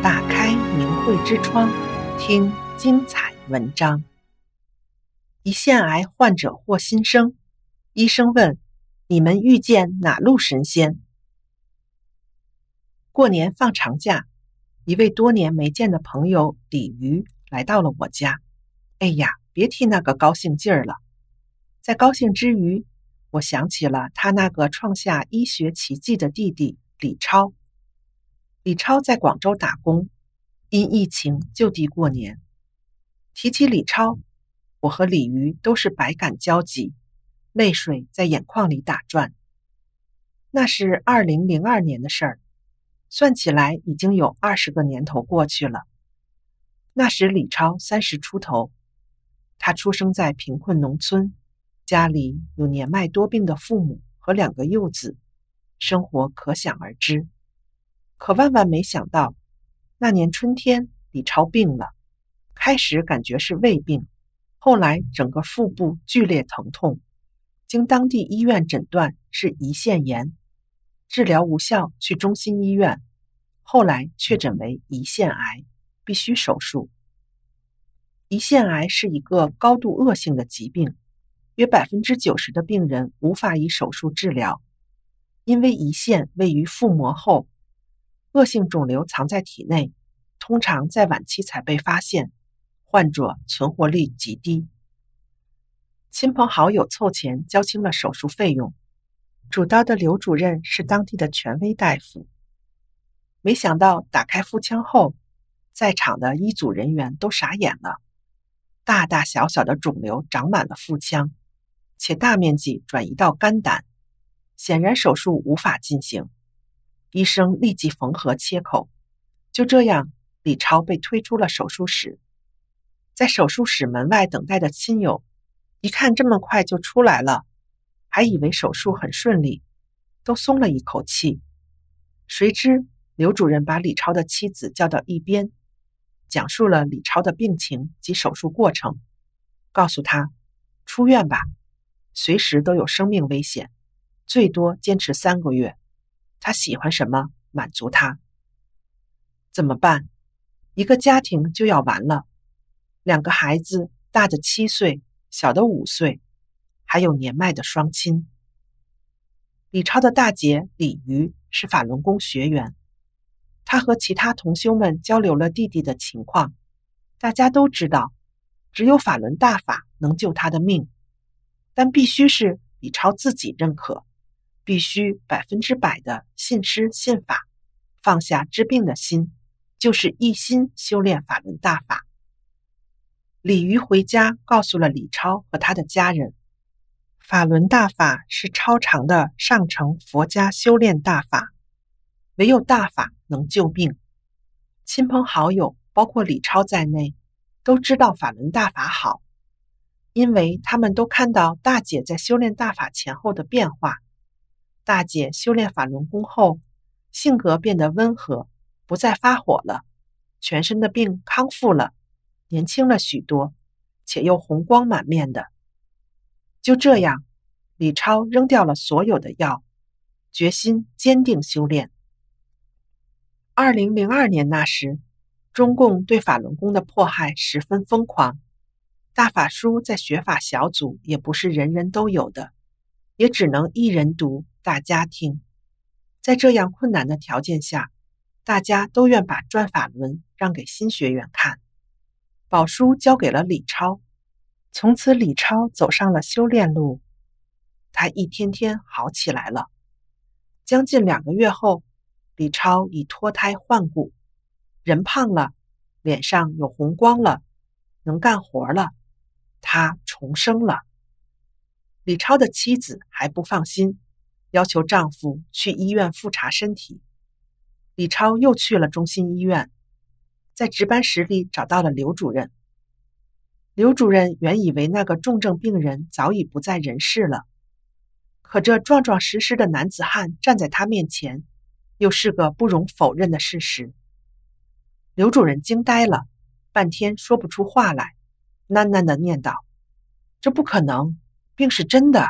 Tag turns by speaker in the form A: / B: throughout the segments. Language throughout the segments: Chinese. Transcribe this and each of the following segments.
A: 打开明慧之窗，听精彩文章。胰腺癌患者获新生，医生问：“你们遇见哪路神仙？”过年放长假，一位多年没见的朋友李鱼来到了我家。哎呀，别提那个高兴劲儿了！在高兴之余，我想起了他那个创下医学奇迹的弟弟李超。李超在广州打工，因疫情就地过年。提起李超，我和李鱼都是百感交集，泪水在眼眶里打转。那是二零零二年的事儿，算起来已经有二十个年头过去了。那时李超三十出头，他出生在贫困农村，家里有年迈多病的父母和两个幼子，生活可想而知。可万万没想到，那年春天，李超病了。开始感觉是胃病，后来整个腹部剧烈疼痛，经当地医院诊断是胰腺炎，治疗无效，去中心医院，后来确诊为胰腺癌，必须手术。胰腺癌是一个高度恶性的疾病，约百分之九十的病人无法以手术治疗，因为胰腺位于腹膜后。恶性肿瘤藏在体内，通常在晚期才被发现，患者存活率极低。亲朋好友凑钱交清了手术费用，主刀的刘主任是当地的权威大夫。没想到打开腹腔后，在场的医组人员都傻眼了，大大小小的肿瘤长满了腹腔，且大面积转移到肝胆，显然手术无法进行。医生立即缝合切口，就这样，李超被推出了手术室。在手术室门外等待的亲友，一看这么快就出来了，还以为手术很顺利，都松了一口气。谁知刘主任把李超的妻子叫到一边，讲述了李超的病情及手术过程，告诉他出院吧，随时都有生命危险，最多坚持三个月。他喜欢什么，满足他。怎么办？一个家庭就要完了，两个孩子，大的七岁，小的五岁，还有年迈的双亲。李超的大姐李瑜是法轮功学员，她和其他同修们交流了弟弟的情况。大家都知道，只有法轮大法能救他的命，但必须是李超自己认可。必须百分之百的信师信法，放下治病的心，就是一心修炼法轮大法。李鱼回家告诉了李超和他的家人，法轮大法是超长的上乘佛家修炼大法，唯有大法能救命。亲朋好友，包括李超在内，都知道法轮大法好，因为他们都看到大姐在修炼大法前后的变化。大姐修炼法轮功后，性格变得温和，不再发火了，全身的病康复了，年轻了许多，且又红光满面的。就这样，李超扔掉了所有的药，决心坚定修炼。二零零二年那时，中共对法轮功的迫害十分疯狂，大法书在学法小组也不是人人都有的，也只能一人读。大家听，在这样困难的条件下，大家都愿把转法轮让给新学员看。宝书交给了李超，从此李超走上了修炼路。他一天天好起来了。将近两个月后，李超已脱胎换骨，人胖了，脸上有红光了，能干活了，他重生了。李超的妻子还不放心。要求丈夫去医院复查身体，李超又去了中心医院，在值班室里找到了刘主任。刘主任原以为那个重症病人早已不在人世了，可这壮壮实实的男子汉站在他面前，又是个不容否认的事实。刘主任惊呆了，半天说不出话来，喃喃地念道：“这不可能，病是真的。”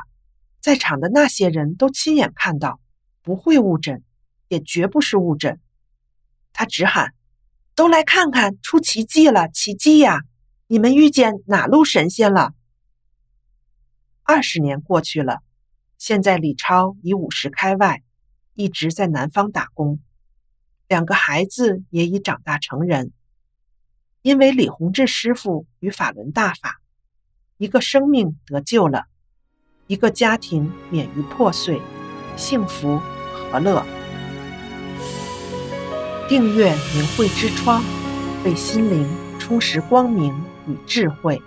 A: 在场的那些人都亲眼看到，不会误诊，也绝不是误诊。他直喊：“都来看看，出奇迹了！奇迹呀！你们遇见哪路神仙了？二十年过去了，现在李超已五十开外，一直在南方打工，两个孩子也已长大成人。因为李洪志师傅与法轮大法，一个生命得救了，一个家庭免于破碎，幸福和乐。订阅明慧之窗，为心灵充实光明与智慧。